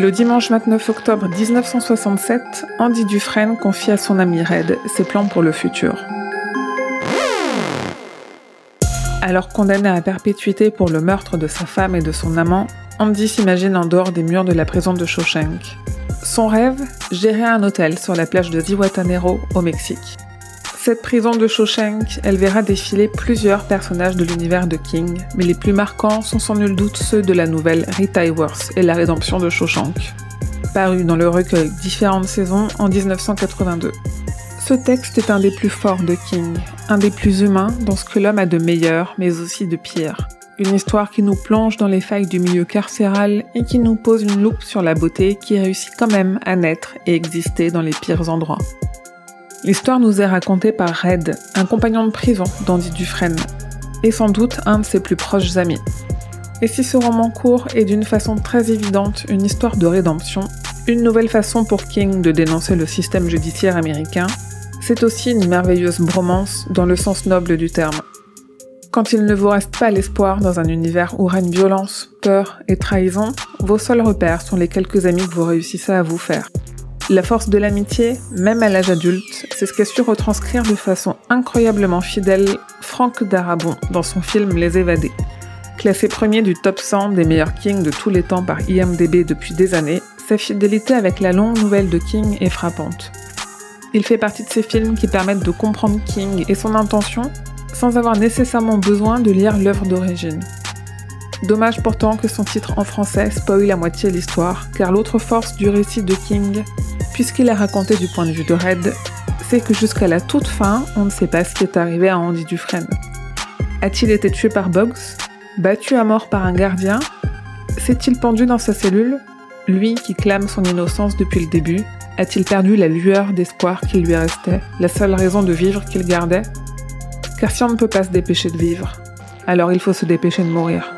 Le dimanche 29 octobre 1967, Andy Dufresne confie à son ami Red ses plans pour le futur. Alors condamné à perpétuité pour le meurtre de sa femme et de son amant, Andy s'imagine en dehors des murs de la prison de Shawshank. Son rêve? Gérer un hôtel sur la plage de Zihuatanejo au Mexique. Cette prison de Shawshank, elle verra défiler plusieurs personnages de l'univers de King, mais les plus marquants sont sans nul doute ceux de la nouvelle Rita Hayworth et la rédemption de Shawshank, paru dans le recueil Différentes saisons en 1982. Ce texte est un des plus forts de King, un des plus humains dans ce que l'homme a de meilleur, mais aussi de pire. Une histoire qui nous plonge dans les failles du milieu carcéral et qui nous pose une loupe sur la beauté qui réussit quand même à naître et exister dans les pires endroits. L'histoire nous est racontée par Red, un compagnon de prison d'Andy Dufresne, et sans doute un de ses plus proches amis. Et si ce roman court est d'une façon très évidente une histoire de rédemption, une nouvelle façon pour King de dénoncer le système judiciaire américain, c'est aussi une merveilleuse bromance dans le sens noble du terme. Quand il ne vous reste pas l'espoir dans un univers où règne violence, peur et trahison, vos seuls repères sont les quelques amis que vous réussissez à vous faire. La force de l'amitié, même à l'âge adulte, c'est ce qu'a su retranscrire de façon incroyablement fidèle Franck Darabon dans son film Les Évadés. Classé premier du top 100 des meilleurs Kings de tous les temps par IMDB depuis des années, sa fidélité avec la longue nouvelle de King est frappante. Il fait partie de ces films qui permettent de comprendre King et son intention sans avoir nécessairement besoin de lire l'œuvre d'origine. Dommage pourtant que son titre en français spoil la moitié l'histoire, car l'autre force du récit de King, puisqu'il est raconté du point de vue de Red, c'est que jusqu'à la toute fin, on ne sait pas ce qui est arrivé à Andy Dufresne. A-t-il été tué par Boggs Battu à mort par un gardien S'est-il pendu dans sa cellule Lui qui clame son innocence depuis le début, a-t-il perdu la lueur d'espoir qui lui restait, la seule raison de vivre qu'il gardait? Car si on ne peut pas se dépêcher de vivre, alors il faut se dépêcher de mourir.